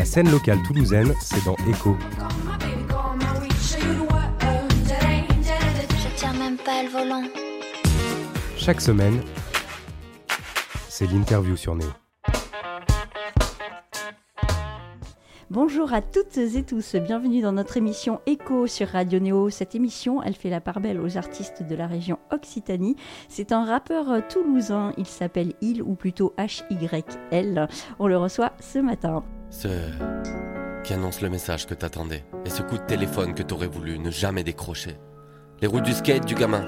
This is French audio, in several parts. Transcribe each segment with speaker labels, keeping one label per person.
Speaker 1: La scène locale toulousaine, c'est dans Echo.
Speaker 2: Je tiens même pas le volant.
Speaker 1: Chaque semaine, c'est l'interview sur Néo.
Speaker 3: Bonjour à toutes et tous, bienvenue dans notre émission Echo sur Radio Néo. Cette émission, elle fait la part belle aux artistes de la région Occitanie. C'est un rappeur toulousain, il s'appelle Il ou plutôt HYL. On le reçoit ce matin.
Speaker 4: Ce qui annonce le message que t'attendais et ce coup de téléphone que t'aurais voulu ne jamais décrocher. Les roues du skate du gamin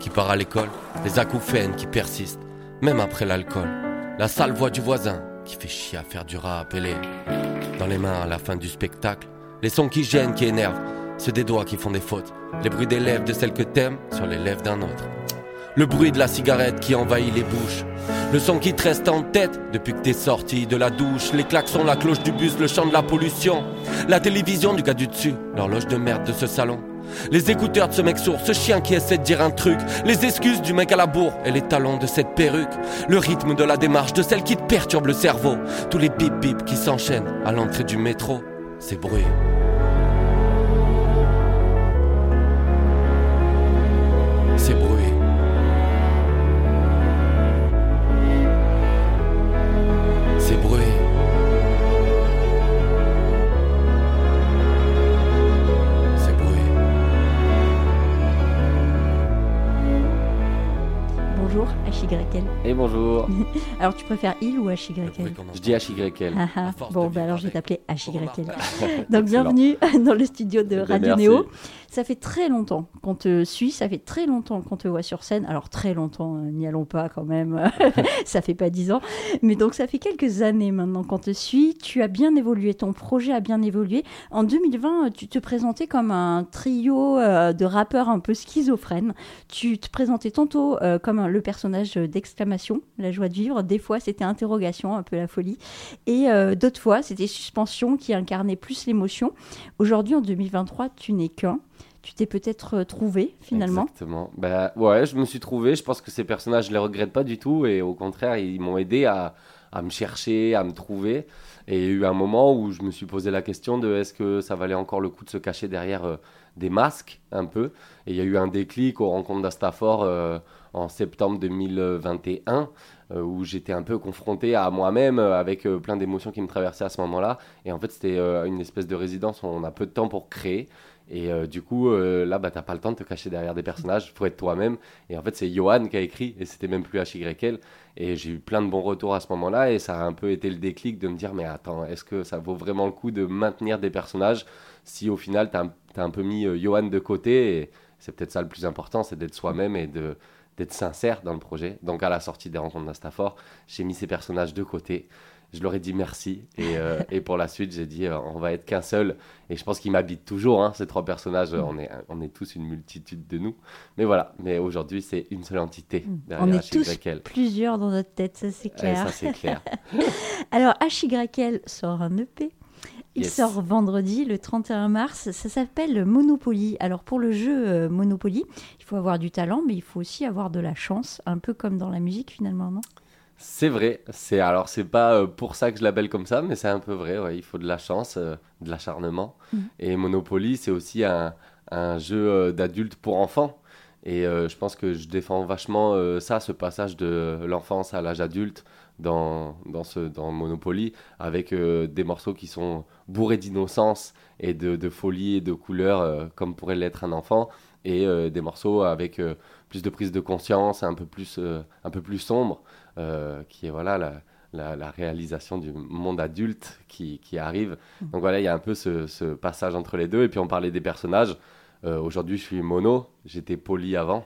Speaker 4: qui part à l'école, les acouphènes qui persistent, même après l'alcool. La sale voix du voisin qui fait chier à faire du rap et les dans les mains à la fin du spectacle. Les sons qui gênent, qui énervent, ceux des doigts qui font des fautes. Les bruits des lèvres de celle que t'aimes sur les lèvres d'un autre. Le bruit de la cigarette qui envahit les bouches. Le son qui te reste en tête depuis que t'es sorti de la douche. Les klaxons, la cloche du bus, le chant de la pollution. La télévision du gars du dessus, l'horloge de merde de ce salon. Les écouteurs de ce mec sourd, ce chien qui essaie de dire un truc, les excuses du mec à la bourre et les talons de cette perruque, le rythme de la démarche de celle qui te perturbe le cerveau, tous les bip bip qui s'enchaînent à l'entrée du métro, ces bruits.
Speaker 5: Et bonjour,
Speaker 3: Alors tu préfères Il ou HYL
Speaker 5: je dis HYL.
Speaker 3: Ah, ah. Bon, bah alors je vais t'appeler HYL.
Speaker 5: Excellent.
Speaker 3: Donc bienvenue dans le studio de Radio
Speaker 5: merci.
Speaker 3: Néo. Ça fait très longtemps qu'on te suit, ça fait très longtemps qu'on te voit sur scène. Alors très longtemps, euh, n'y allons pas quand même, ça fait pas dix ans. Mais donc ça fait quelques années maintenant qu'on te suit. Tu as bien évolué, ton projet a bien évolué. En 2020, tu te présentais comme un trio euh, de rappeurs un peu schizophrènes. Tu te présentais tantôt euh, comme un- le personnage d'exclamation, la joie de vivre. Des fois, c'était interrogation, un peu la folie. Et euh, d'autres fois, c'était suspension qui incarnait plus l'émotion. Aujourd'hui, en 2023, tu n'es qu'un. Tu t'es peut-être euh, trouvé finalement.
Speaker 5: Exactement. Bah, ouais, je me suis trouvé. Je pense que ces personnages, je les regrette pas du tout. Et au contraire, ils m'ont aidé à, à me chercher, à me trouver. Et il y a eu un moment où je me suis posé la question de est-ce que ça valait encore le coup de se cacher derrière euh, des masques, un peu. Et il y a eu un déclic aux rencontres d'Astafor en septembre 2021, euh, où j'étais un peu confronté à moi-même euh, avec euh, plein d'émotions qui me traversaient à ce moment-là. Et en fait, c'était une espèce de résidence où on a peu de temps pour créer. Et du coup, là, bah, t'as pas le temps de te cacher derrière des personnages, faut être toi-même. Et en fait, c'est Johan qui a écrit, et c'était même plus HYL. Et j'ai eu plein de bons retours à ce moment-là, et ça a un peu été le déclic de me dire, mais attends, est-ce que ça vaut vraiment le coup de maintenir des personnages si au final, t'as t'as un peu mis Johan de côté? Et c'est peut-être ça le plus important, c'est d'être soi-même et de d'être sincère dans le projet. Donc à la sortie des rencontres d'Astafor, j'ai mis ces personnages de côté. Je leur ai dit merci. Et, euh, et pour la suite, j'ai dit, euh, on va être qu'un seul. Et je pense qu'ils m'habitent toujours, hein, ces trois personnages. On est, on est tous une multitude de nous. Mais voilà. Mais aujourd'hui, c'est une seule entité. derrière
Speaker 3: On est tous plusieurs dans notre tête, ça c'est
Speaker 5: Ouais,
Speaker 3: clair.
Speaker 5: ça, c'est clair.
Speaker 3: Alors HYL sort un EP. Il
Speaker 5: Yes.
Speaker 3: sort vendredi, le 31 mars. Ça s'appelle Monopoly. Alors pour le jeu euh, Monopoly, il faut avoir du talent, mais il faut aussi avoir de la chance, un peu comme dans la musique finalement, non?
Speaker 5: C'est vrai. C'est alors c'est pas euh, pour ça que je l'appelle comme ça, mais c'est un peu vrai. ouais. Il faut de la chance, euh, de l'acharnement.
Speaker 3: Mhm.
Speaker 5: Et Monopoly, c'est aussi un, un jeu d'adulte pour enfants. Et euh, je pense que je défends vachement euh, ça, ce passage de l'enfance à l'âge adulte dans, dans, ce, dans Monopoly, avec euh, des morceaux qui sont bourrés d'innocence et de, de folie et de couleurs, euh, comme pourrait l'être un enfant, et euh, des morceaux avec plus de prise de conscience, un peu plus, un peu plus sombre, qui est voilà la, la, la réalisation du monde adulte qui, qui arrive. Donc voilà, il y a un peu ce, ce passage entre les deux. Et puis on parlait des personnages. Aujourd'hui, je suis mono, j'étais poli avant.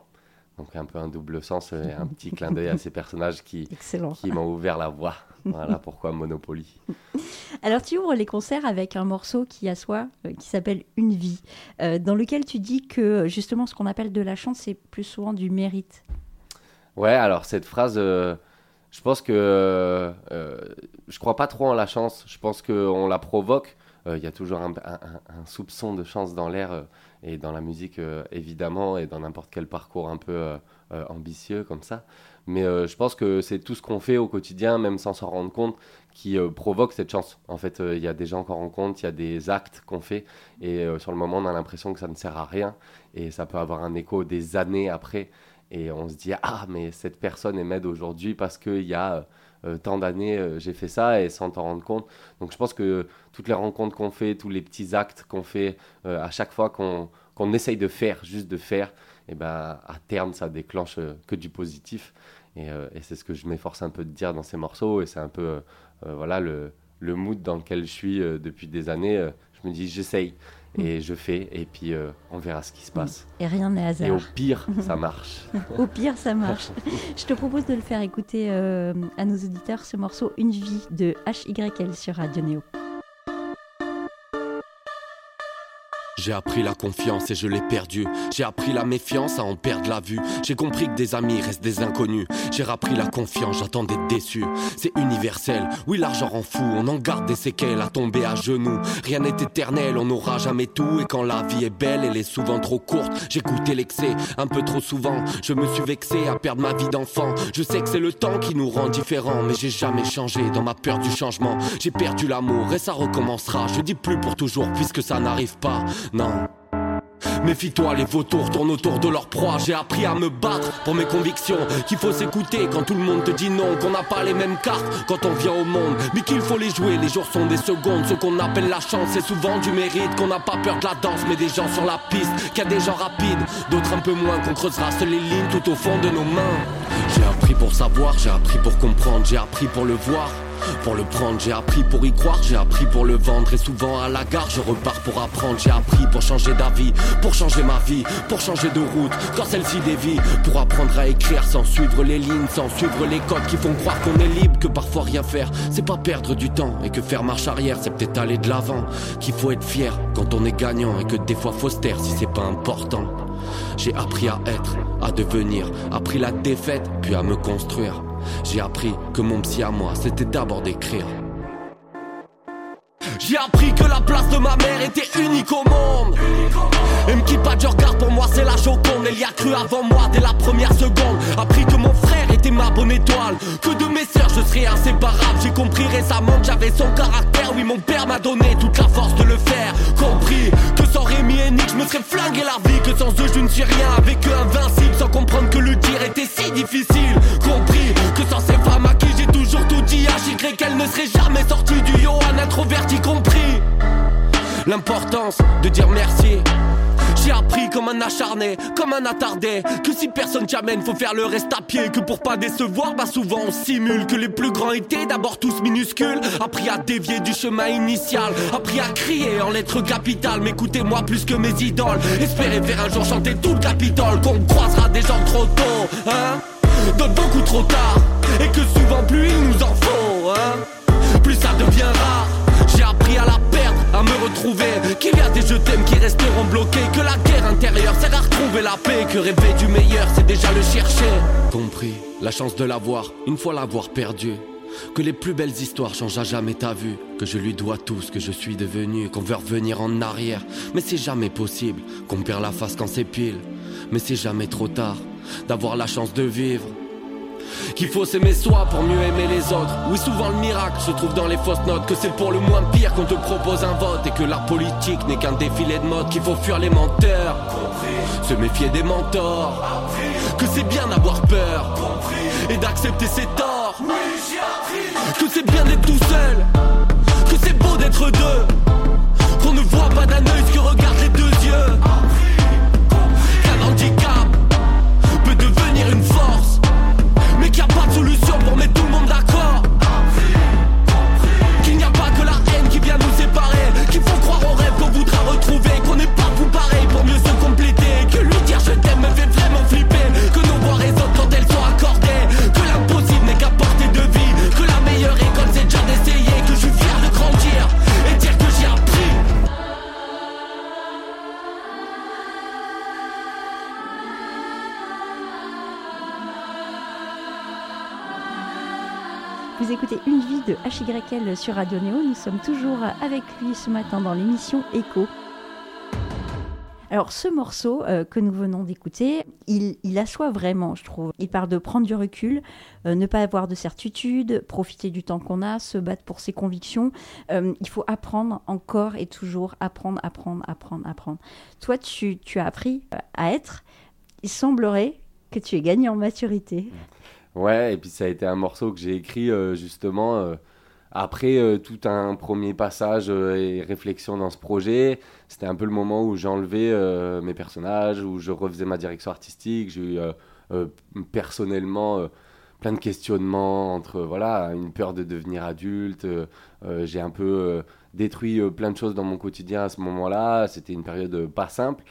Speaker 5: Donc un peu un double sens et un petit clin d'œil à ces personnages qui,
Speaker 3: Excellent.
Speaker 5: qui m'ont ouvert la voie. Voilà pourquoi Monopoly.
Speaker 3: Alors tu ouvres les concerts avec un morceau qui assoit, euh, qui s'appelle Une vie, euh, dans lequel tu dis que justement ce qu'on appelle de la chance, c'est plus souvent du mérite.
Speaker 5: Ouais, alors cette phrase, euh, je pense que euh, je crois pas trop en la chance. Je pense qu'on la provoque il y a toujours un, soupçon de chance dans l'air et dans la musique évidemment et dans n'importe quel parcours un peu ambitieux comme ça. Mais je pense que c'est tout ce qu'on fait au quotidien, même sans s'en rendre compte, qui provoque cette chance. En fait, il y a des gens qu'on rencontre, il y a des actes qu'on fait, et sur le moment, on a l'impression que ça ne sert à rien, et ça peut avoir un écho des années après. Et on se dit, ah, mais cette personne m'aide aujourd'hui parce qu'il y a euh, tant d'années, euh, j'ai fait ça et sans t'en rendre compte. Donc je pense que toutes les rencontres qu'on fait, tous les petits actes qu'on fait, euh, à chaque fois qu'on essaye de faire, juste de faire, et eh ben, à terme, ça déclenche que du positif. Et, et c'est ce que je m'efforce un peu de dire dans ces morceaux. Et c'est un peu voilà, le, le mood dans lequel je suis depuis des années. je me dis, j'essaye et je fais et puis euh, on verra ce qui se passe.
Speaker 3: Et rien n'est hasard.
Speaker 5: Et au pire, ça marche.
Speaker 3: au pire, ça marche. je te propose de le faire écouter euh, à nos auditeurs ce morceau Une vie de HYL sur Radio Néo.
Speaker 4: J'ai appris la confiance et je l'ai perdue. J'ai appris la méfiance à en perdre la vue. J'ai compris que des amis restent des inconnus. J'ai appris la confiance, j'attends d'être déçu. C'est universel, oui l'argent rend fou. On en garde des séquelles à tomber à genoux. Rien n'est éternel, on n'aura jamais tout. Et quand la vie est belle, elle est souvent trop courte. Goûté l'excès un peu trop souvent. Je me suis vexé à perdre ma vie d'enfant. Je sais que c'est le temps qui nous rend différents. Mais j'ai jamais changé dans ma peur du changement. J'ai perdu l'amour et ça recommencera. Je dis plus pour toujours puisque ça n'arrive pas. Méfie-toi, les vautours tournent autour de leur proie. J'ai appris à me battre pour mes convictions. Qu'il faut s'écouter quand tout le monde te dit non. Qu'on n'a pas les mêmes cartes quand on vient au monde. Mais qu'il faut les jouer, les jours sont des secondes. Ce qu'on appelle la chance, c'est souvent du mérite. Qu'on n'a pas peur de la danse, mais des gens sur la piste. Qu'il y a des gens rapides, d'autres un peu moins. Qu'on creusera seules les lignes tout au fond de nos mains. J'ai appris pour savoir, j'ai appris pour comprendre, j'ai appris pour le voir. Pour le prendre, j'ai appris pour y croire, j'ai appris pour le vendre. Et souvent à la gare, je repars pour apprendre. J'ai appris pour changer d'avis, pour changer ma vie, pour changer de route quand celle-ci dévie. Pour apprendre à écrire sans suivre les lignes, sans suivre les codes qui font croire qu'on est libre. Que parfois rien faire, c'est pas perdre du temps. Et que faire marche arrière, c'est peut-être aller de l'avant. Qu'il faut être fier quand on est gagnant. Et que des fois faut se taire si c'est pas important. J'ai appris à être, à devenir, appris la défaite, puis à me construire. J'ai appris que mon psy à moi, c'était d'abord d'écrire. J'ai appris que la place de ma mère était unique au monde. Et qui pas de regard pour moi, c'est la joconde. Elle y a cru avant moi dès la première seconde. Appris que mon frère était ma bonne étoile. Que de mes sœurs, je serais inséparable. J'ai compris récemment que j'avais son caractère. Oui, mon père m'a donné toute la force de le faire. Compris que sans Rémi et Nick, je me serais flingué la vie. Que sans eux, je ne suis rien. Avec eux, invincible. Sans comprendre que le dire était si difficile. Compris que sans ces femmes à qui j'ai toujours tout dit, à qu'elle ne serait jamais sortie du yo. Un introverti compris l'importance de dire merci. J'ai appris comme un acharné, comme un attardé, que si personne t'amène, faut faire le reste à pied. Que pour pas décevoir, bah souvent on simule que les plus grands étaient d'abord tous minuscules. Appris à dévier du chemin initial, appris à crier en lettres capitales. M'écoutez-moi plus que mes idoles. Espérez faire un jour chanter tout le Capitole, qu'on croisera des gens trop tôt, hein. D'autres beaucoup trop tard, et que souvent plus ils nous en font, hein. Plus ça devient Qu'il y a des je t'aime qui resteront bloqués. Que la guerre intérieure sert à retrouver la paix. Que rêver du meilleur, c'est déjà le chercher. Compris, la chance de l'avoir, une fois l'avoir perdu. Que les plus belles histoires changent à jamais ta vue. Que je lui dois tout ce que je suis devenu. Qu'on veut revenir en arrière. Mais c'est jamais possible. Qu'on perd la face quand c'est pile. Mais c'est jamais trop tard d'avoir la chance de vivre. Qu'il faut s'aimer soi pour mieux aimer les autres. Oui, souvent le miracle se trouve dans les fausses notes. Que c'est pour le moins pire qu'on te propose un vote. Et que la politique n'est qu'un défilé de mode. Qu'il faut fuir les menteurs. Se méfier des mentors. Que c'est bien d'avoir peur. Et d'accepter ses torts. Que c'est bien d'être tout seul. Que c'est beau d'être deux. Qu'on ne voit pas d'un œil ce que regardent les deux yeux. Qu'un handicap
Speaker 3: Sur Radio Néo. Nous sommes toujours avec lui ce matin dans l'émission Echo. Alors ce morceau euh, que nous venons d'écouter, il, il, assoit vraiment, je trouve. Il parle de prendre du recul, euh, ne pas avoir de certitude, profiter du temps qu'on a, se battre pour ses convictions. Euh, il faut apprendre encore et toujours, apprendre, apprendre, apprendre, apprendre. Toi, tu, tu as appris à être. Il semblerait que tu aies gagné en maturité.
Speaker 5: Ouais, et puis ça a été un morceau que j'ai écrit justement après euh, tout un premier passage euh, et réflexion dans ce projet, c'était un peu le moment où j'enlevais euh, mes personnages, où je refaisais ma direction artistique. J'ai eu personnellement plein de questionnements entre voilà une peur de devenir adulte. J'ai un peu détruit plein de choses dans mon quotidien à ce moment-là. C'était une période pas simple.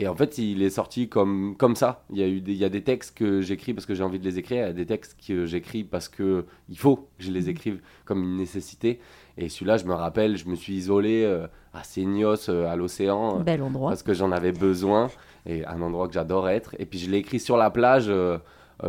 Speaker 5: Et en fait, il est sorti comme, comme ça. Il y, a eu des, il y a des textes que j'écris parce que j'ai envie de les écrire, il y a des textes que j'écris parce qu'il faut que je les mhm. écrive comme une nécessité. Et celui-là, je me rappelle, je me suis isolé euh, à Seignos, euh, à l'océan.
Speaker 3: Bel endroit.
Speaker 5: Parce que j'en avais besoin. Et un endroit que j'adore être. Et puis je l'ai écrit sur la plage, euh,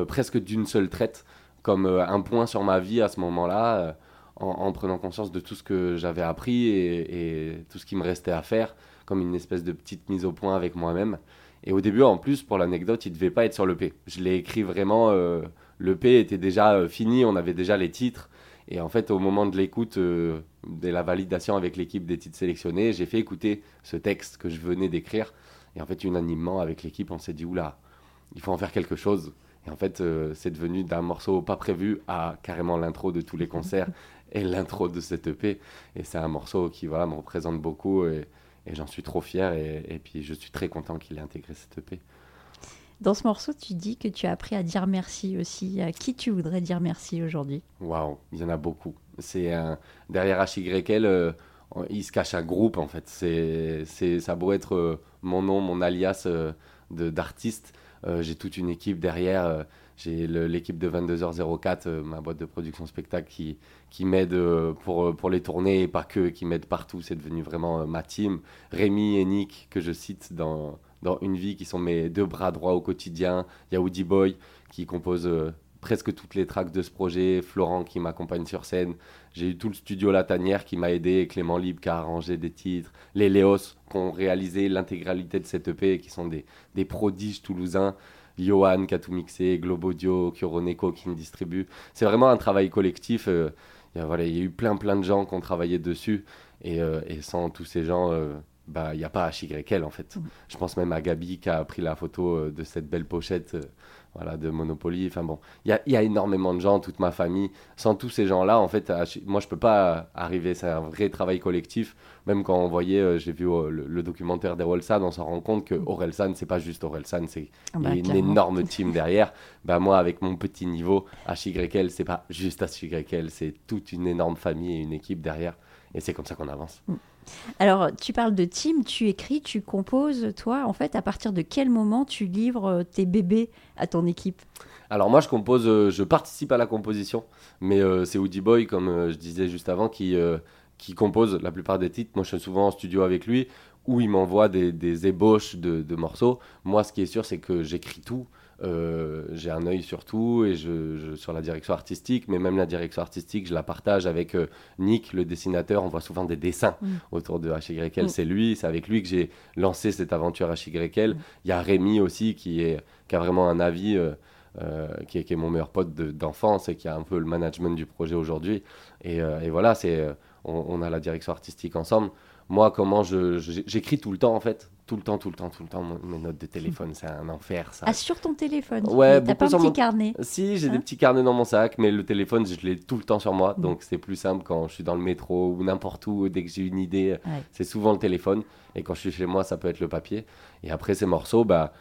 Speaker 5: presque d'une seule traite, comme un point sur ma vie à ce moment-là, en, prenant conscience de tout ce que j'avais appris et, et tout ce qui me restait à faire comme une espèce de petite mise au point avec moi-même. Et au début, en plus, pour l'anecdote, il devait pas être sur l'EP. Je l'ai écrit vraiment, euh, l'EP était déjà euh, fini, on avait déjà les titres. Et en fait, au moment de l'écoute, euh, de la validation avec l'équipe des titres sélectionnés, j'ai fait écouter ce texte que je venais d'écrire. Et en fait, unanimement, avec l'équipe, on s'est dit, oula, il faut en faire quelque chose. Et en fait, c'est devenu d'un morceau pas prévu à carrément l'intro de tous les concerts et l'intro de cette EP. Et c'est un morceau qui voilà, me représente beaucoup. Et, et j'en suis trop fier et, puis je suis très content qu'il ait intégré cette EP.
Speaker 3: Dans ce morceau, tu dis que tu as appris à dire merci aussi. À qui tu voudrais dire merci aujourd'hui?
Speaker 5: Waouh, il y en a beaucoup. C'est derrière HYL, euh, il se cache un groupe en fait. C'est ça beau être euh, mon nom, mon alias euh, d'artiste. J'ai toute une équipe derrière. J'ai l'équipe de 22h04, euh, ma boîte de production spectacle, qui, qui m'aide euh, pour, euh, pour les tournées et pas que, qui m'aide partout. C'est devenu vraiment ma team. Rémi et Nick, que je cite dans, dans Une vie, qui sont mes deux bras droits au quotidien. Il y a Woody Boy, qui compose presque toutes les tracks de ce projet. Florent, qui m'accompagne sur scène. J'ai eu tout le studio La Tanière qui m'a aidé. Clément Libre, qui a arrangé des titres. Les Léos, qui ont réalisé l'intégralité de cette EP, qui sont des, des prodiges toulousains. Johan qui a tout mixé, Globodio, Kyoroneko qui me distribue. C'est vraiment un travail collectif. Euh, il y, a, eu plein plein de gens qui ont travaillé dessus. Et, euh, sans tous ces gens, euh, bah, il n'y a pas HYL en fait. Mm. Je pense même à Gabi qui a pris la photo de cette belle pochette voilà, de Monopoly. Enfin bon, il y a, y a, énormément de gens, toute ma famille. Sans tous ces gens-là, en fait, moi je peux pas arriver. C'est un vrai travail collectif. Même quand on voyait, euh, j'ai vu euh, le, documentaire d'Orelsan, on s'en rend compte que Orelsan, c'est pas juste Orelsan, c'est ah bah, une énorme team derrière. Bah, moi, avec mon petit niveau, HYL, c'est pas juste HYL, c'est toute une énorme famille et une équipe derrière. Et c'est comme ça qu'on avance. Mm.
Speaker 3: Alors, tu parles de team, tu écris, tu composes, toi, en fait, à partir de quel moment tu livres euh, tes bébés à ton équipe?
Speaker 5: Alors moi je compose, je participe à la composition, mais c'est Woody Boy comme je disais juste avant qui qui compose la plupart des titres. Moi, je suis souvent en studio avec lui, où il m'envoie des, ébauches de, morceaux. Moi, ce qui est sûr, c'est que j'écris tout. Euh, j'ai un œil sur tout et je, sur la direction artistique, mais même la direction artistique, je la partage avec euh, Nick, le dessinateur. On voit souvent des dessins mm. autour de HYL. Mm. C'est lui, c'est avec lui que j'ai lancé cette aventure HYL. Mm. Il y a Rémi aussi qui, est, qui a vraiment un avis. Euh, qui, est, qui, est, mon meilleur pote d'enfance et qui a un peu le management du projet aujourd'hui. Et, et, voilà, c'est on, a la direction artistique ensemble. Moi, comment j'écris tout le temps en fait, tout le temps, tout le temps, tout le temps. Mes notes de téléphone, c'est un enfer ça.
Speaker 3: Ah, sur ton téléphone
Speaker 5: Ouais,
Speaker 3: T'as pas un petit carnet
Speaker 5: Si, j'ai des hein petits carnets dans mon sac, mais le téléphone, je l'ai tout le temps sur moi. Mm. Donc c'est plus simple quand je suis dans le métro ou n'importe où, dès que j'ai une idée, c'est souvent le téléphone. Et quand je suis chez moi, ça peut être le papier. Et après, ces morceaux, bah.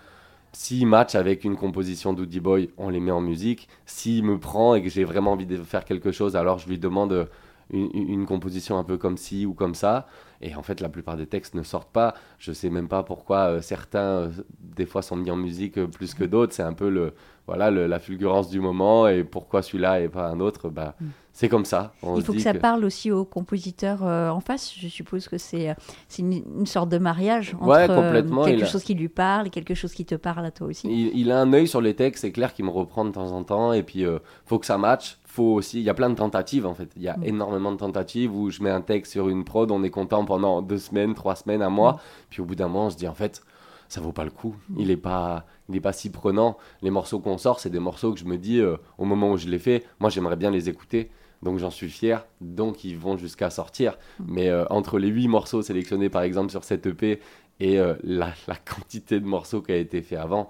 Speaker 5: S'il match avec une composition d'Oody Boy, on les met en musique. S'il me prend et que j'ai vraiment envie de faire quelque chose, alors je lui demande une, composition un peu comme ci ou comme ça. Et en fait, la plupart des textes ne sortent pas. Je sais même pas pourquoi euh, certains, euh, des fois, sont mis en musique euh, plus que d'autres. C'est un peu le, voilà, la fulgurance du moment. Et pourquoi celui-là et pas un autre? Bah, mm. c'est comme ça. On
Speaker 3: Il faut que ça parle aussi aux compositeurs en face. Je suppose que c'est une, une sorte de mariage entre
Speaker 5: Ouais, complètement,
Speaker 3: quelque
Speaker 5: a-
Speaker 3: chose qui lui parle et quelque chose qui te parle à toi aussi.
Speaker 5: Il, il a un œil sur les textes, c'est clair qu'il me reprend de temps en temps. Et puis, faut que ça matche. Faut aussi, il y a plein de tentatives en fait. Il y a
Speaker 3: Mm.
Speaker 5: énormément de tentatives où je mets un texte sur une prod, on est content pendant deux semaines, trois semaines, un mois. Puis au bout d'un moment, on se dit en fait, ça vaut pas le coup. Il est pas, il est pas si prenant. Les morceaux qu'on sort, c'est des morceaux que je me dis euh, au moment où je les fais, moi j'aimerais bien les écouter. Donc j'en suis fier, donc ils vont jusqu'à sortir. Mais euh, entre les huit morceaux sélectionnés par exemple sur cette EP et euh, la, la quantité de morceaux qui a été fait avant,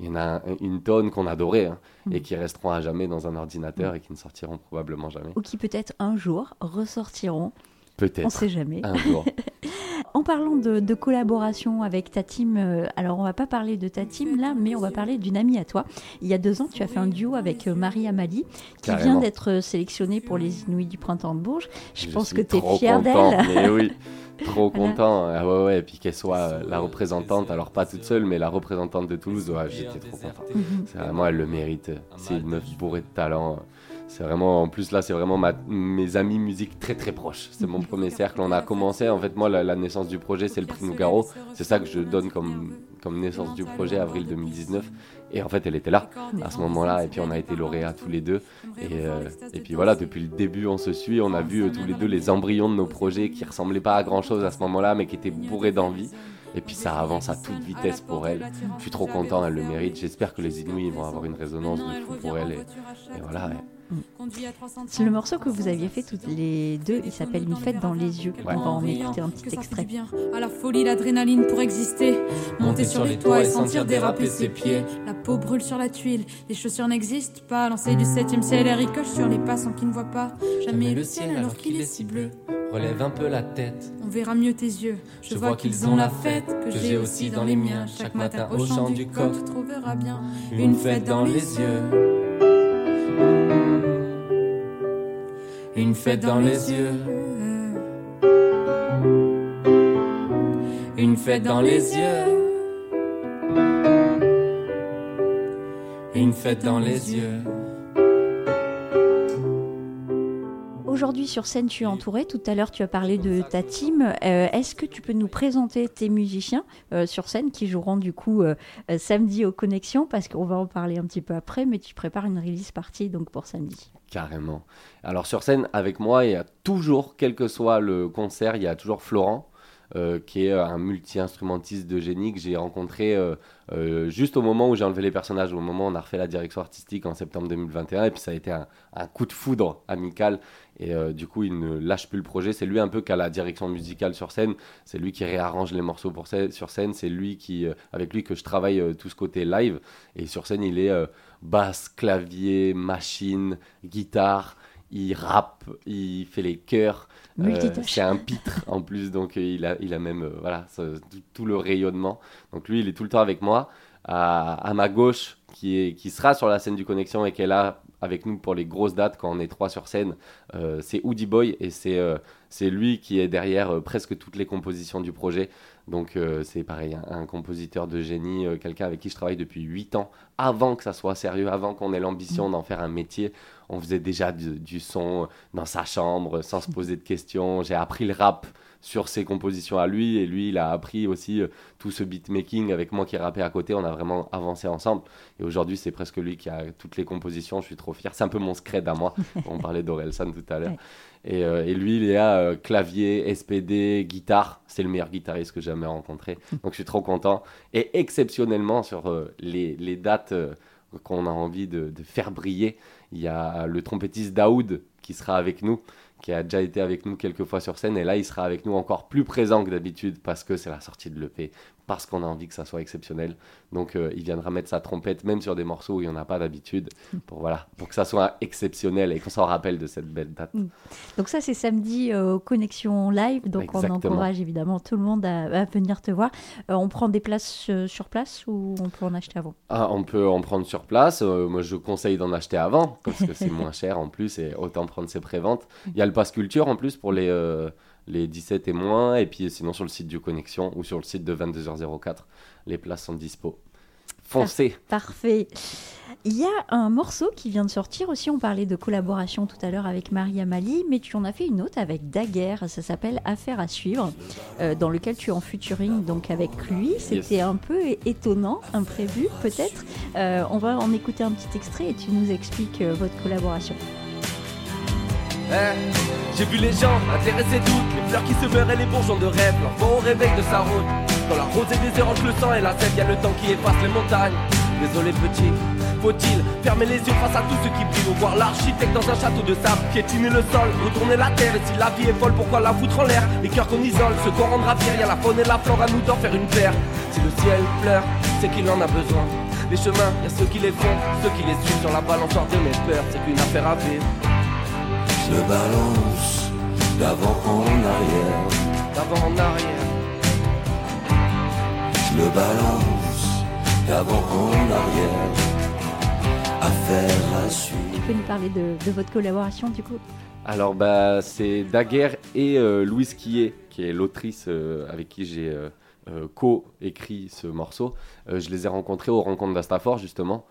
Speaker 5: il y en a un- une tonne qu'on adorait hein, et qui resteront à jamais dans un ordinateur et qui ne sortiront probablement jamais.
Speaker 3: Ou qui peut-être un jour ressortiront, on
Speaker 5: Peut-être
Speaker 3: sait jamais.
Speaker 5: un jour.
Speaker 3: En parlant de, de collaboration avec ta team, euh, alors on va pas parler de ta team là, mais on va parler d'une amie à toi. Il y a deux ans, tu as fait un duo avec euh, Marie Amali, qui vient d'être euh, sélectionnée pour les Inuits du Printemps de Bourges. Je, pense que tu es
Speaker 5: content,
Speaker 3: d'elle.
Speaker 5: Mais oui, trop
Speaker 3: Voilà.
Speaker 5: content. Ah ouais, ouais, et puis qu'elle soit euh, la représentante, alors pas toute seule, mais la représentante de Toulouse, ouais, j'étais trop content.
Speaker 3: Mhm.
Speaker 5: C'est vraiment, elle le mérite. C'est une meuf bourrée de talent. C'est vraiment, en plus là, c'est vraiment ma- mes amis musique très très proches. C'est mon premier cercle. On a commencé, en fait, moi, la, la naissance du projet, c'est le prix Nougaro. C'est ça que je donne comme, comme naissance du projet, avril 2019. Et en fait, elle était là à ce moment-là. Et puis, on a été lauréats tous les deux. Et, euh, et puis voilà, depuis le début, on se suit. On a vu euh, tous les deux les embryons de nos projets qui ressemblaient pas à grand chose à ce moment-là, mais qui étaient bourrés d'envie. Et puis ça avance à toute vitesse pour elle. Je suis trop content, elle le mérite. J'espère que les Inuits vont avoir une résonance de fou pour elle. Et, et voilà.
Speaker 3: C'est le morceau que vous aviez fait toutes les deux, il s'appelle Une fête dans les yeux.
Speaker 5: Ouais.
Speaker 3: On va en écouter un petit extrait.
Speaker 2: à la folie, l'adrénaline pour exister. Monter sur les toits et sentir déraper ses pieds. La peau brûle sur la tuile, les chaussures n'existent pas. Lancer du septième ciel, elle ricoche sur les passants qui ne voient pas. Jamais le ciel alors qu'il est si bleu.
Speaker 6: Relève un peu la tête.
Speaker 2: On verra mieux tes yeux. Je, vois qu'ils ont la fête que j'ai aussi dans les miens. Chaque matin au chant du coq, tu trouveras bien une fête dans les yeux.
Speaker 6: Une fête dans les yeux. Une fête dans les yeux. Une fête dans les yeux.
Speaker 3: Aujourd'hui sur scène, tu es entouré. Tout à l'heure, tu as parlé de ta team. Euh, Est-ce que tu peux nous présenter tes musiciens euh, sur scène qui joueront du coup euh, samedi aux Connexions? Parce qu'on va en parler un petit peu après, mais tu prépares une release party donc pour samedi.
Speaker 5: Carrément. Alors sur scène, avec moi, il y a toujours, quel que soit le concert, il y a toujours Florent, euh, qui est un multi-instrumentiste de génie que j'ai rencontré euh, euh, juste au moment où j'ai enlevé les personnages, au moment où on a refait la direction artistique en septembre 2021. Et puis ça a été un, coup de foudre amical. Et euh, du coup, il ne lâche plus le projet. C'est lui un peu qui a la direction musicale sur scène. C'est lui qui réarrange les morceaux pour sur scène. C'est lui qui, euh, avec lui que je travaille euh, tout ce côté live. Et sur scène, il est euh, basse, clavier, machine, guitare. Il rappe, il fait les chœurs. Euh, c'est un pitre en plus, donc euh, il, a, il a même euh, voilà, ce- tout, tout le rayonnement. Donc lui, il est tout le temps avec moi. À, à ma gauche, qui, est, qui sera sur la scène du Connexion et qui est là avec nous pour les grosses dates quand on est trois sur scène, euh, c'est Woody Boy et c'est euh, lui qui est derrière euh, presque toutes les compositions du projet. Donc c'est pareil, un, un compositeur de génie, quelqu'un avec qui je travaille depuis 8 ans, avant que ça soit sérieux, avant qu'on ait l'ambition d'en faire un métier. On faisait déjà du, du son dans sa chambre sans se poser de questions. J'ai appris le rap sur ses compositions à lui et lui il a appris aussi euh, tout ce beatmaking avec moi qui rappais à côté. On a vraiment avancé ensemble. Et aujourd'hui c'est presque lui qui a toutes les compositions. Je suis trop fier. C'est un peu mon scred à moi. On parlait d'Orelsan tout à l'heure. Et, euh, et lui il est à euh, clavier SPD guitare. C'est le meilleur guitariste que j'ai jamais rencontré. Donc je suis trop content. Et exceptionnellement sur les, les dates qu'on a envie de, faire briller. Il y a le trompettiste Daoud qui sera avec nous qui a déjà été avec nous quelques fois sur scène et là il sera avec nous encore plus présent que d'habitude parce que c'est la sortie de l'EP, parce qu'on a envie que ça soit exceptionnel. Donc euh, il viendra mettre sa trompette même sur des morceaux où il n'y en a pas d'habitude pour voilà, pour que ça soit exceptionnel et qu'on s'en rappelle de cette belle date.
Speaker 3: Donc ça, c'est samedi euh, aux Connexions Live. Donc
Speaker 5: Exactement.
Speaker 3: on encourage évidemment tout le monde à, à venir te voir. Euh, on prend des places euh, sur place ou on peut en acheter avant?
Speaker 5: Ah, on peut en prendre sur place. Moi, je conseille d'en acheter avant parce que c'est moins cher en plus et autant prendre ses préventes. Il y a le pass culture en plus pour les, les 17 et moins. Et puis sinon, sur le site du Connexion ou sur le site de 22h04, les places sont dispo. Foncez!
Speaker 3: Parfait. Il y a un morceau qui vient de sortir aussi. On parlait de collaboration tout à l'heure avec Maria Mali, mais tu en as fait une autre avec Daguerre. Ça s'appelle Affaire à suivre, euh, dans lequel tu es en featuring donc avec lui. C'était un peu étonnant, imprévu peut-être. Euh, on va en écouter un petit extrait et tu nous expliques euh, votre collaboration.
Speaker 7: Eh, j'ai vu les gens intéresser toutes, les fleurs qui se meurent et les bourgeons de rêve, l'enfant au réveil de sa route. Dans la rose et des oranges, le sang et la sève, y a le temps qui efface les montagnes. Désolé petit, faut-il fermer les yeux face à tout ce qui brille ou voir l'architecte dans un château de sable piétiner le sol, retourner la terre? Et si la vie est folle, pourquoi la foutre en l'air? Les cœurs qu'on isole, ce qu'on rendra fiers Y'a la faune et la flore à nous d'en faire une paire Si le ciel pleure, c'est qu'il en a besoin. Les chemins, y a ceux qui les font, ceux qui les suivent Sur la balançoire de mes peurs, c'est qu'une affaire à vivre
Speaker 8: Je balance d'avant en arrière.
Speaker 7: D'avant en arrière.
Speaker 8: Je le balance d'avant en arrière.
Speaker 3: Tu peux nous parler de, votre collaboration du coup?
Speaker 5: Alors bah c'est Daguerre et euh, Louise Quillet, qui est l'autrice euh, avec qui j'ai euh, co-écrit ce morceau. je les ai rencontrés aux rencontres d'Astafor justement,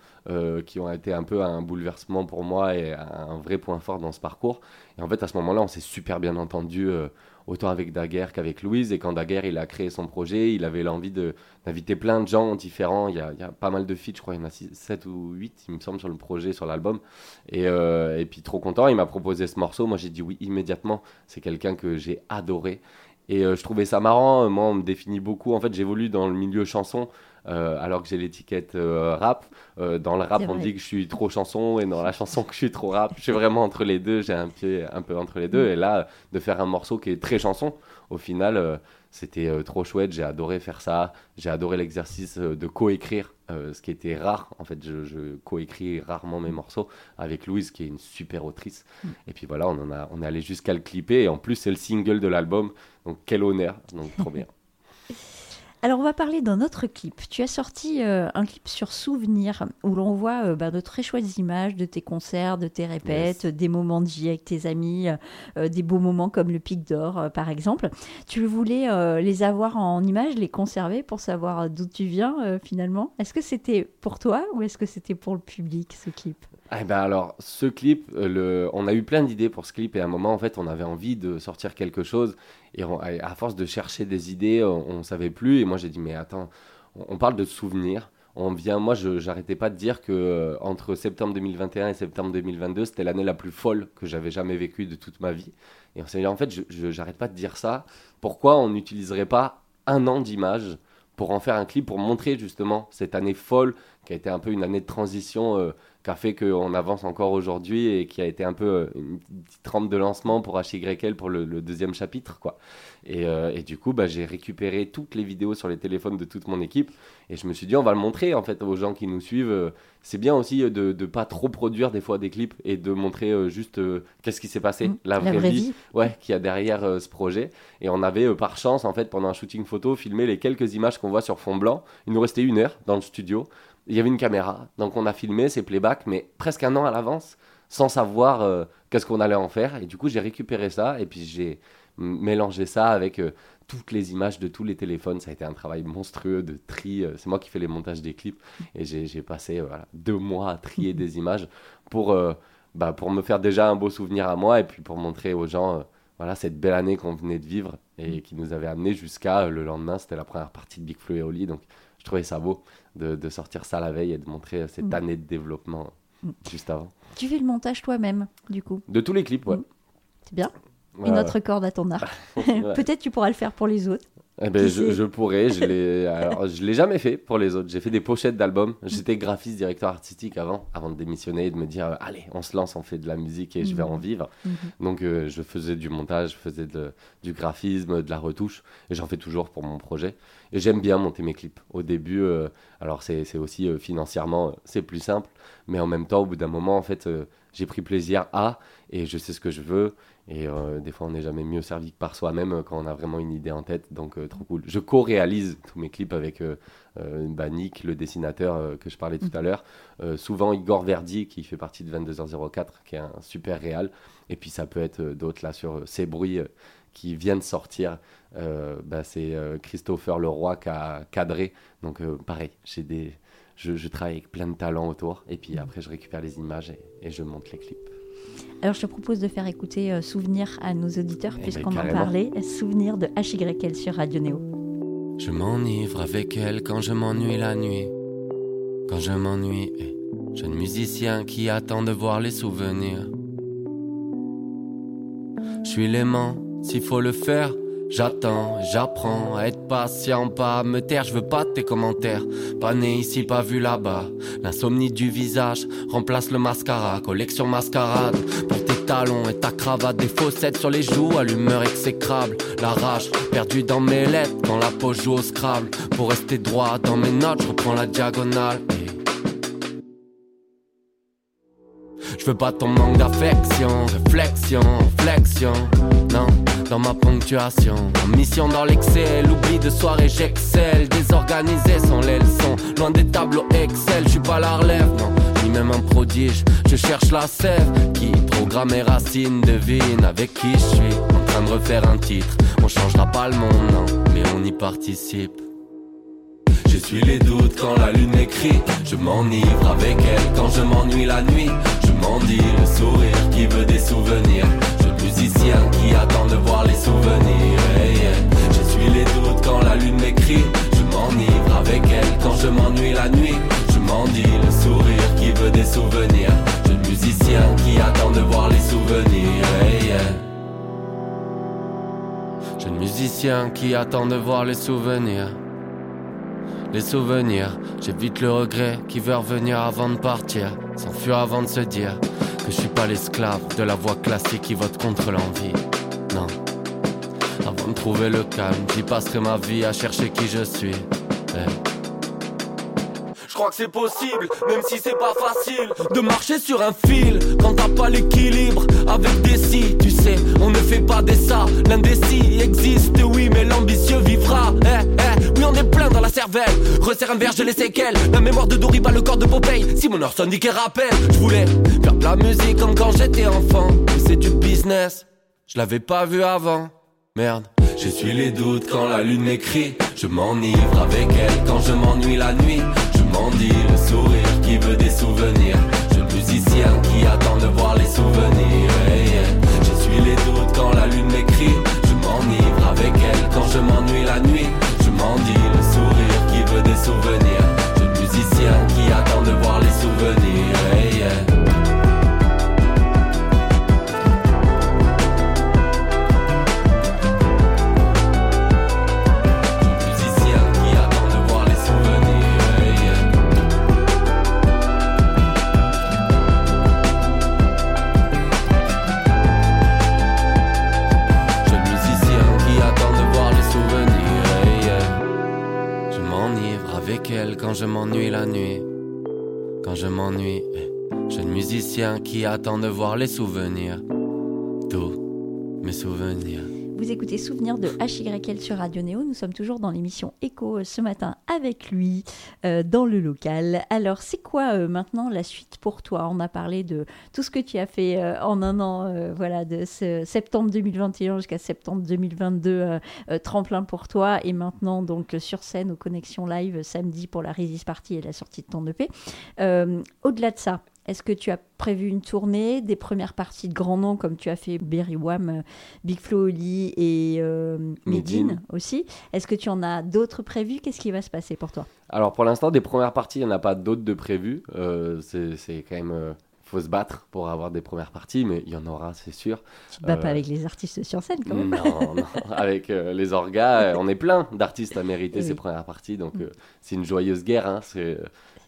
Speaker 5: qui ont été un peu un bouleversement pour moi et un vrai point fort dans ce parcours. Et en fait à ce moment-là on s'est super bien entendu autant avec Daguerre qu'avec Louise. Et quand Daguerre il a créé son projet, il avait l'envie d'inviter plein de gens différents. Il y, a, pas mal de feats, je crois, il y en a 7 ou 8, il me semble, sur le projet, sur l'album. Et, euh, et, puis trop content, il m'a proposé ce morceau. Moi j'ai dit oui immédiatement. C'est quelqu'un que j'ai adoré. Et euh, je trouvais ça marrant. Moi, on me définit beaucoup. En fait, j'évolue dans le milieu chanson. Euh, alors que j'ai l'étiquette euh, rap. Euh, dans le rap, on dit que je suis trop chanson et dans la chanson que je suis trop rap. Je suis vraiment entre les deux, j'ai un pied un peu entre les deux. Mm. Et là, de faire un morceau qui est très chanson, au final, c'était trop chouette. J'ai adoré faire ça. J'ai adoré l'exercice de coécrire, ce qui était rare. En fait, je, je coécris rarement mes morceaux avec Louise, qui est une super autrice. Mm. Et puis voilà, on, en a, on est allé jusqu'à le clipper. Et en plus, c'est le single de l'album. Donc, quel honneur. Donc, trop bien.
Speaker 3: Alors on va parler d'un autre clip. Tu as sorti euh, un clip sur Souvenir où l'on voit euh, bah, de très chouettes images de tes concerts, de tes répètes, des moments de vie avec tes amis, euh, des beaux moments comme le Pic d'Or par exemple. Tu voulais les avoir en images, les conserver pour savoir d'où tu viens finalement. Est-ce que c'était pour toi ou est-ce que c'était pour le public ce clip?
Speaker 5: Eh ben alors, ce clip, le... on a eu plein d'idées pour ce clip et à un moment, en fait, on avait envie de sortir quelque chose et à force de chercher des idées, on, ne savait plus. Et moi, j'ai dit, mais attends, on, parle de souvenirs. On vient, moi, je j'arrêtais pas de dire que euh, entre septembre 2021 et septembre 2022, c'était l'année la plus folle que j'avais jamais vécue de toute ma vie. Et on s'est dit, en fait, je j'arrête pas de dire ça. Pourquoi on n'utiliserait pas un an d'images pour en faire un clip pour montrer justement cette année folle qui a été un peu une année de transition euh, qui a fait qu'on avance encore aujourd'hui et qui a été un peu euh, une petite rampe de lancement pour HYL pour le, le deuxième chapitre. quoi. Et, euh, et du coup, bah, j'ai récupéré toutes les vidéos sur les téléphones de toute mon équipe et je me suis dit, on va le montrer en fait aux gens qui nous suivent. C'est bien aussi de ne pas trop produire des fois des clips et de montrer juste qu'est-ce qui s'est passé,
Speaker 3: mmh, la, vraie, vie,
Speaker 5: Ouais, qu'il y a derrière ce projet. Et on avait par chance, en fait, pendant un shooting photo, filmé les quelques images qu'on voit sur fond blanc. Il nous restait une heure dans le studio il y avait une caméra. Donc on a filmé ces playbacks, mais presque un an à l'avance, sans savoir euh, qu'est-ce qu'on allait en faire. Et du coup, j'ai récupéré ça et puis j'ai mélangé ça avec euh, toutes les images de tous les téléphones. Ça a été un travail monstrueux de tri. Euh, c'est moi qui fais les montages des clips et j'ai passé deux mois à trier des images pour, bah, pour me faire déjà un beau souvenir à moi et puis pour montrer aux gens voilà, cette belle année qu'on venait de vivre et qui nous avait amené jusqu'à le lendemain. C'était la première partie de Big Flo et Oli. Donc je trouvais ça beau de, sortir ça la veille et de montrer cette mm. année de développement mm. juste avant.
Speaker 3: Tu fais le montage toi-même, du coup
Speaker 5: De tous les clips, ouais. Mm.
Speaker 3: C'est bien. Une autre corde à ton arc. Peut-être tu pourras le faire pour les autres.
Speaker 5: Eh ben, je, pourrais. Je l'ai, alors, je l'ai jamais fait pour les autres. J'ai fait des pochettes d'albums. J'étais graphiste, directeur artistique avant, avant de démissionner et de me dire, allez, on se lance, on fait de la musique et je vais en vivre. Mhm. Donc, euh, je faisais du montage, je faisais de, du graphisme, de la retouche, et j'en fais toujours pour mon projet. Et j'aime bien monter mes clips. Au début, euh, alors c'est, c'est aussi euh, financièrement, c'est plus simple, mais en même temps, au bout d'un moment, en fait, j'ai pris plaisir à, et je sais ce que je veux. Et euh, des fois, on n'est jamais mieux servi que par soi-même euh, quand on a vraiment une idée en tête. Donc, euh, trop cool. Je co-réalise tous mes clips avec bah, Nick, le dessinateur que je parlais tout à l'heure. souvent, Igor Verdi, qui fait partie de 22h04, qui est un super réal. Et puis, ça peut être d'autres là sur ces bruits qui viennent sortir. Bah, c'est Christopher Leroy qui a cadré. Donc, pareil, j'ai des je, travaille avec plein de talents autour. Et puis après, je récupère les images et, je monte les clips.
Speaker 3: Alors, je te propose de faire écouter euh, Souvenir à nos auditeurs, eh puisqu'on ben, en parlait. Souvenir de HYL sur Radio Néo.
Speaker 4: Je m'enivre avec elle quand je m'ennuie la nuit. Quand je m'ennuie, eh, jeune musicien qui attend de voir les souvenirs. Je suis l'aimant, s'il faut le faire, J'attends, j'apprends à être patient, pas à me taire, je veux pas tes commentaires. Pas né ici, pas vu là-bas. L'insomnie du visage remplace le mascara, collection mascarade. Pour tes talons et ta cravate, des fossettes sur les joues, à l'humeur exécrable. La rage perdue dans mes lettres, quand la poche joue au scrabble. Pour rester droit dans mes notes, je reprends la diagonale. Je veux pas ton manque d'affection, réflexion, flexion. Non dans ma ponctuation. En mission dans l'excel, oubli de soirée, j'excelle. Désorganisé sont les leçons, loin des tableaux Excel. Je suis pas la relève, non, ni même un prodige. Je cherche la sève qui programme mes racines, devine avec qui je suis. En train de refaire un titre, on changera pas le monde, non, mais on y participe. Je suis les doutes quand la lune écrit. Je m'enivre avec elle quand je m'ennuie la nuit. Je m'en dis le sourire qui veut des souvenirs musicien qui attend de voir les souvenirs. Je suis les doutes quand la lune m'écrit. Je m'enivre avec elle quand je m'ennuie la nuit. Je m'en dis le sourire qui veut des souvenirs. Je musicien qui attend de voir les souvenirs. Jeune musicien qui attend de voir les souvenirs. Les souvenirs, j'évite le regret qui veut revenir avant de partir, s'enfuir avant de se dire je suis pas l'esclave de la voix classique qui vote contre l'envie. Non. Avant de trouver le calme, j'y passerai ma vie à chercher qui je suis.
Speaker 7: Je crois que c'est possible, même si c'est pas facile, de marcher sur un fil quand t'as pas l'équilibre avec des si. Tu sais, on ne fait pas des ça. L'indécis existe, oui, mais l'ambitieux vivra. Eh, eh, oui, on est plein dans la cervelle. Resserre un verre, je les séquelles. La mémoire de Doriba, le corps de Popeye. Simon Orson dit qu'elle rappelle. Je voulais faire de la musique comme quand j'étais enfant. C'est du business, je l'avais pas vu avant. Merde. Je suis les doutes quand la lune m'écrit. Je m'enivre avec elle quand je m'ennuie la nuit. Je m'en dis le sourire qui veut des souvenirs. Je musicien qui attend de voir les souvenirs. Je suis les doutes quand la lune m'écrit. Je m'enivre avec elle quand je m'ennuie la nuit. Le sourire qui veut des souvenirs. Je musicien qui attend de voir les souvenirs.
Speaker 4: M'ennuie la nuit. Quand je m'ennuie, jeune musicien qui attend de voir les souvenirs. Tous mes souvenirs.
Speaker 3: Écoutez Souvenir de HYL sur Radio Néo. Nous sommes toujours dans l'émission Echo euh, ce matin avec lui euh, dans le local. Alors, c'est quoi euh, maintenant la suite pour toi? On a parlé de tout ce que tu as fait en un an, voilà, de septembre 2021 jusqu'à septembre 2022, tremplin pour toi. Et maintenant, donc, sur scène aux Connexions Live samedi pour la Resist Party et la sortie de ton EP. Au-delà de ça, est-ce que tu as prévu une tournée, des premières parties de grands noms comme tu as fait Berry Wham, euh, Big Flo Oli et euh, Medine. Aussi? Est-ce que tu en as d'autres prévus Qu'est-ce qui va se passer pour toi?
Speaker 5: Alors pour l'instant, des premières parties, il n'y en a pas d'autres de prévues. Euh, c'est quand même faut se battre pour avoir des premières parties, mais il y en aura, c'est sûr.
Speaker 3: Tu te bats pas avec les artistes sur scène, quand même.
Speaker 5: Non, non. avec les orgas, on est plein d'artistes à mériter ces premières parties, donc mm. c'est une joyeuse guerre. Hein,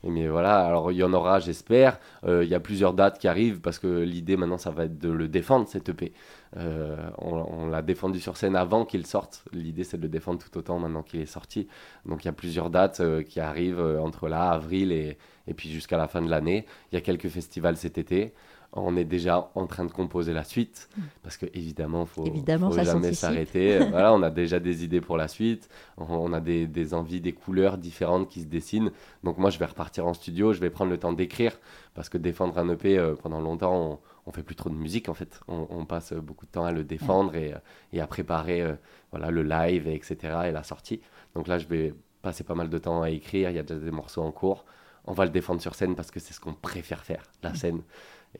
Speaker 5: mais voilà, alors il y en aura, j'espère. Euh, il y a plusieurs dates qui arrivent parce que l'idée maintenant, ça va être de le défendre, cette EP. Euh, on, l'a défendu sur scène avant qu'il sorte. L'idée, c'est de le défendre tout autant maintenant qu'il est sorti. Donc il y a plusieurs dates euh, qui arrivent entre là, avril et, et puis jusqu'à la fin de l'année. Il y a quelques festivals cet été. On est déjà en train de composer la suite mm. parce que évidemment faut,
Speaker 3: évidemment,
Speaker 5: faut jamais s'arrêter. Voilà on a déjà des idées pour la suite. On, a des, envies des couleurs différentes qui se dessinent. Donc moi je vais repartir en studio je vais prendre le temps d'écrire parce que défendre un EP euh, pendant longtemps on, on, fait plus trop de musique en fait. On, passe beaucoup de temps à le défendre et, et, à préparer euh, voilà le live etc et la sortie. Donc là je vais passer pas mal de temps à écrire. Il y a déjà des morceaux en cours on va le défendre sur scène parce que c'est ce qu'on préfère faire, la scène.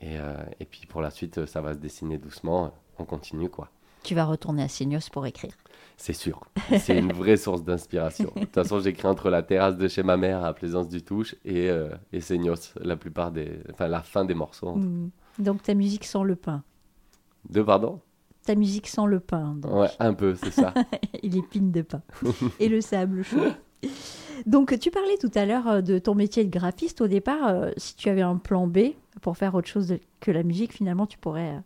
Speaker 5: Et, euh, et, puis pour la suite, ça va se dessiner doucement. On continue, quoi.
Speaker 3: Tu vas retourner à Seignos pour écrire.
Speaker 5: C'est sûr. C'est une vraie source d'inspiration. De toute façon, j'écris entre la terrasse de chez ma mère à Plaisance du Touche et, euh, et la plupart des, enfin la fin des morceaux.
Speaker 3: Mmh. Donc ta musique sent le pain.
Speaker 5: De pardon?
Speaker 3: Ta musique sent le pain. Donc.
Speaker 5: Ouais, un peu, c'est ça.
Speaker 3: et les pines de pain et le sable chaud. Donc, tu parlais tout à l'heure euh, de ton métier de graphiste. Au départ, euh, si tu avais un plan B pour faire autre chose que la musique, finalement, tu pourrais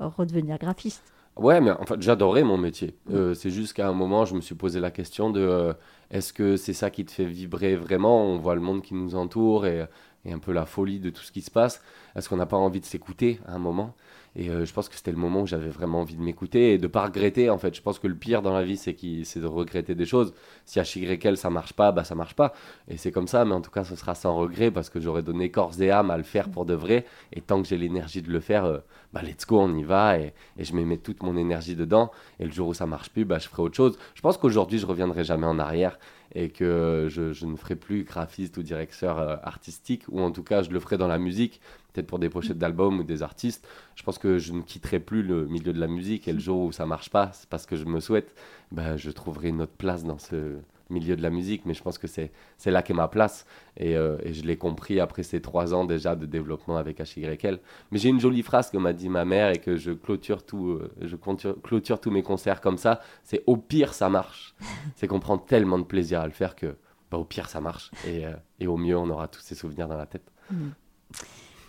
Speaker 3: euh, redevenir graphiste.
Speaker 5: Ouais, mais en fait, j'adorais mon métier. Euh, c'est juste qu'à un moment, je me suis posé la question de est-ce que c'est ça qui te fait vibrer vraiment? On voit le monde qui nous entoure et, et, un peu la folie de tout ce qui se passe. Est-ce qu'on n'a pas envie de s'écouter à un moment? Et euh, je pense que c'était le moment où j'avais vraiment envie de m'écouter et de pas regretter. En fait, je pense que le pire dans la vie, c'est c'est de regretter des choses. Si à HYL ça marche pas, bah ça marche pas. Et c'est comme ça, mais en tout cas, ce sera sans regret parce que j'aurais donné corps et âme à le faire pour de vrai. Et tant que j'ai l'énergie de le faire, bah let's go, on y va. Et, et je mets toute mon énergie dedans. Et le jour où ça marche plus, bah je ferai autre chose. Je pense qu'aujourd'hui, je reviendrai jamais en arrière et que je, ne ferai plus graphiste ou directeur euh, artistique, ou en tout cas je le ferai dans la musique, peut-être pour des pochettes d'albums ou des artistes. Je pense que je ne quitterai plus le milieu de la musique et le jour où ça marche pas, c'est parce que je me souhaite, ben, je trouverai une autre place dans ce milieu de la musique, mais je pense que c'est là qu'est ma place et, euh, et je l'ai compris après ces trois ans déjà de développement avec HYL. Mais j'ai une jolie phrase que m'a dit ma mère et que je clôture, tout, euh, je clôture tous mes concerts comme ça, c'est au pire ça marche. c'est qu'on prend tellement de plaisir à le faire que bah, au pire ça marche et, euh, et, au mieux on aura tous ces souvenirs dans la tête.
Speaker 3: Mmh.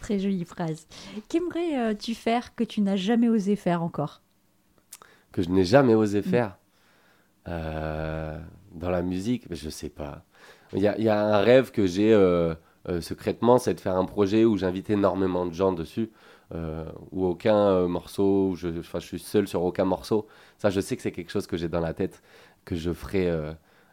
Speaker 3: Très jolie phrase. Qu'aimerais-tu faire que tu n'as jamais osé faire encore?
Speaker 5: Que je n'ai jamais osé faire? euh, dans la musique, je sais pas. Il y a, un rêve que j'ai euh, euh, secrètement, c'est de faire un projet où j'invite énormément de gens dessus, euh, où aucun morceau, où je, je suis seul sur aucun morceau. Ça, je sais que c'est quelque chose que j'ai dans la tête, que je ferai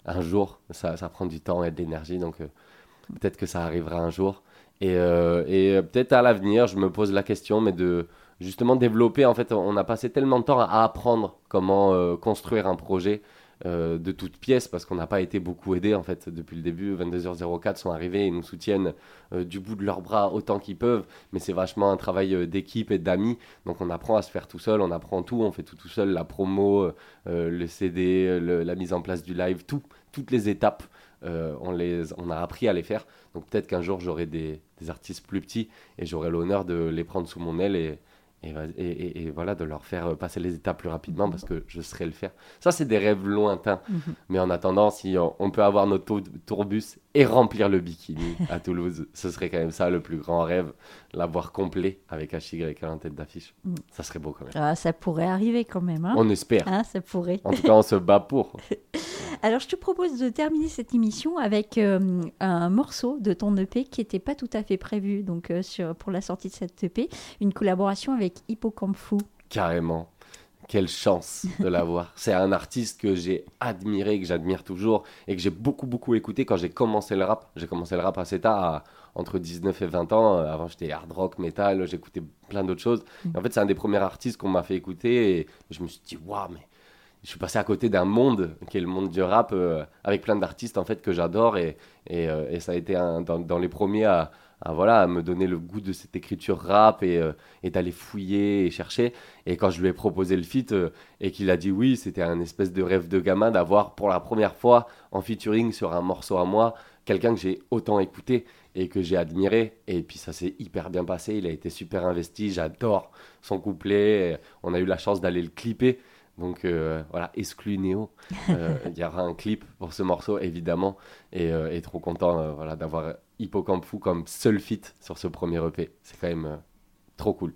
Speaker 5: un jour. Ça, ça prend du temps et de l'énergie, donc peut-être que ça arrivera un jour. Et, et peut-être à l'avenir, je me pose la question, mais de justement développer. En fait, on a passé tellement de temps à apprendre comment construire un projet euh, de toutes pièces parce qu'on n'a pas été beaucoup aidés en fait depuis le début. 22h04 sont arrivés et nous soutiennent euh, du bout de leurs bras autant qu'ils peuvent, mais c'est vachement un travail euh, d'équipe et d'amis. Donc on apprend à se faire tout seul, on apprend tout, on fait tout tout seul, la promo, le CD, la mise en place du live, tout, toutes les étapes. on, les, on a appris à les faire. Donc peut-être qu'un jour j'aurai des, des, artistes plus petits et j'aurai l'honneur de les prendre sous mon aile et, et, et, et, voilà, de leur faire passer les étapes plus rapidement parce que je serai le faire. Ça, c'est des rêves lointains. Mm -hmm. Mais en attendant, si on, on peut avoir notre tourbus et remplir le bikini à Toulouse, ce serait quand même ça le plus grand rêve, l'avoir complet avec HY en tête d'affiche. Mm. Ça serait beau quand même.
Speaker 3: Ah, ça pourrait arriver quand même. Hein
Speaker 5: on espère.
Speaker 3: Hein, ça pourrait.
Speaker 5: En tout cas, on se bat pour.
Speaker 3: Alors, je te propose de terminer cette émission avec euh, un morceau de ton EP qui n'était pas tout à fait prévu donc, euh, sur, pour la sortie de cette EP, une collaboration avec Hippocampe Fou.
Speaker 5: Carrément. Quelle chance de l'avoir. C'est un artiste que j'ai admiré, que j'admire toujours et que j'ai beaucoup, beaucoup écouté quand j'ai commencé le rap. J'ai commencé le rap assez tard, à, entre 19 et 20 ans. Avant, j'étais hard rock, metal, j'écoutais plein d'autres choses. Et en fait, c'est un des premiers artistes qu'on m'a fait écouter et je me suis dit, waouh, mais je suis passé à côté d'un monde qui est le monde du rap euh, avec plein d'artistes en fait que j'adore et, euh, ça a été dans, les premiers à, à, voilà, à me donner le goût de cette écriture rap et, euh, et d'aller fouiller et chercher. Et quand je lui ai proposé le feat et qu'il a dit oui, c'était un espèce de rêve de gamin d'avoir pour la première fois en featuring sur un morceau à moi quelqu'un que j'ai autant écouté et que j'ai admiré. Et puis ça s'est hyper bien passé, il a été super investi, j'adore son couplet. On a eu la chance d'aller le clipper. Donc euh, voilà, exclu Néo. Euh, il y aura un clip pour ce morceau, évidemment. Et, euh, et trop content voilà, d'avoir Hippocampe Fou comme seul feat sur ce premier EP. C'est quand même trop cool.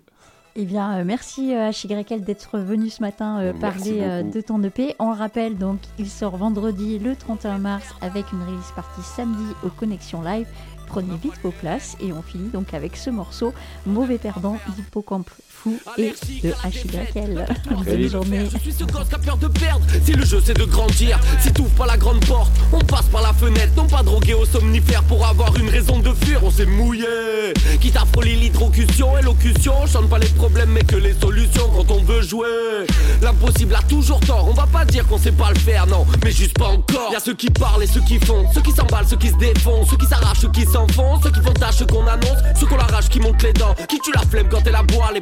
Speaker 3: Eh bien, merci HYL d'être venu ce matin parler de ton EP. On rappelle donc, il sort vendredi le 31 mars avec une release partie samedi aux Connexions Live. Prenez vite vos places et on finit donc avec ce morceau Mauvais perdant Hippocampe Fou. Et de HYL. Bonne journée.
Speaker 4: Je suis ce gosse qui a peur de perdre. Si le jeu c'est de grandir, si t'ouvres pas la grande porte, on passe par la fenêtre. Non pas drogué au somnifère pour avoir une raison de fuir. On s'est mouillé. Quitte à frôler l'hydrocution, élocution. On chante pas les problèmes mais que les solutions quand on veut jouer. L'impossible a toujours tort. On va pas dire qu'on sait pas le faire, non, mais juste pas encore. Y a ceux qui parlent et ceux qui font, ceux qui s'emballent, ceux qui se défoncent, ceux qui s'arrachent, ceux qui s'enfoncent, ceux qui font tâche, ceux qu'on annonce, ceux qu'on l'arrache, qui montent les dents, qui tuent la flemme quand elle aboie, les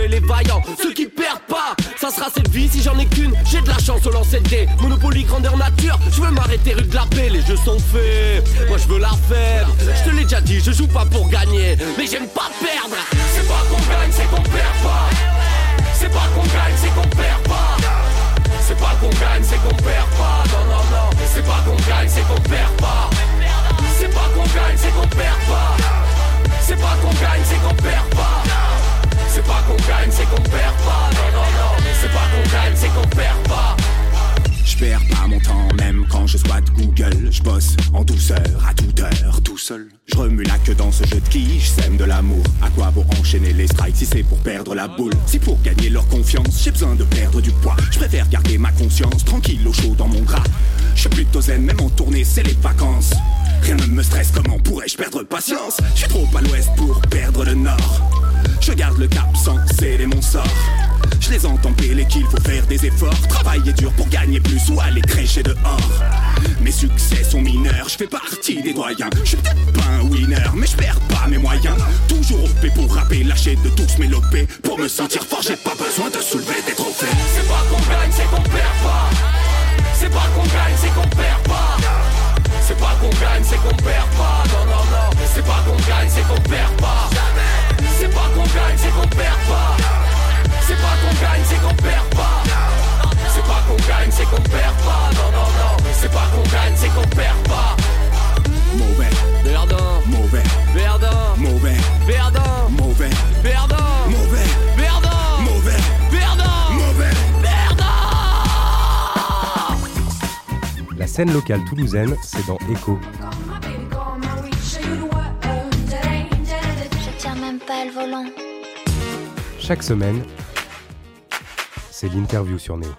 Speaker 4: et les vaillants, ceux qui perdent pas. Ça sera cette vie si j'en ai qu'une. J'ai de la chance au lancer de dés. Monopoly grandeur nature. Je veux m'arrêter rue de la paix. Les jeux sont faits. Moi je veux la faire. Je te l'ai déjà dit, je joue pas pour gagner, mais j'aime pas perdre. C'est pas qu'on gagne, c'est qu'on perd pas. C'est pas qu'on gagne, c'est qu'on perd pas. C'est pas qu'on gagne, c'est qu'on perd pas. Non, non, non. C'est pas qu'on gagne, c'est qu'on perd pas. C'est pas qu'on gagne, c'est qu'on perd pas. C'est pas qu'on gagne, c'est qu'on perd pas. C'est pas qu'on gagne, c'est qu'on perd pas. Non, non, non. C'est pas qu'on gagne, c'est qu'on perd pas.
Speaker 9: Je perds pas mon temps, même quand je squatte Google. Je bosse en douceur, à toute heure, tout seul. Je remue la queue dans ce jeu de qui je de l'amour. À quoi bon enchaîner les strikes si c'est pour perdre la boule? Si pour gagner leur confiance, j'ai besoin de perdre du poids. Je préfère garder ma conscience tranquille au chaud dans mon gras. Je suis plutôt zen, même en tournée, c'est les vacances. Rien ne me stresse, comment pourrais-je perdre patience? Je suis trop à l'ouest pour perdre le nord. Je garde le cap sans céder mon sort. Je les entends péler qu'il faut faire des efforts, travailler dur pour gagner plus ou aller crécher dehors. Mes succès sont mineurs, je fais partie des doyens. Je suis peut-être pas un winner, mais je perds pas mes moyens. Toujours OP pour rapper, lâcher de tous mes lopés. Pour me sentir fort, j'ai pas besoin de soulever des trophées.
Speaker 4: C'est pas qu'on gagne, c'est qu'on perd pas. C'est pas qu'on gagne, c'est qu'on perd pas. C'est pas qu'on gagne, c'est qu'on perd pas. Non, non, non. C'est pas qu'on gagne, c'est qu'on perd pas. C'est pas qu'on gagne, c'est qu'on perd pas. C'est pas qu'on gagne, c'est qu'on perd pas. C'est pas qu'on gagne, c'est qu'on perd pas. Non, non, non. C'est pas qu'on gagne, c'est qu'on perd pas.
Speaker 9: Mauvais,
Speaker 4: Perdant,
Speaker 9: mauvais,
Speaker 4: perdant,
Speaker 9: mauvais,
Speaker 4: perdant,
Speaker 9: mauvais,
Speaker 4: perdant,
Speaker 9: mauvais,
Speaker 4: perdant,
Speaker 9: mauvais,
Speaker 4: perdant,
Speaker 9: mauvais.
Speaker 4: perdant.
Speaker 1: La scène locale toulousaine, c'est dans Echo. Chaque semaine, c'est l'interview sur Néo.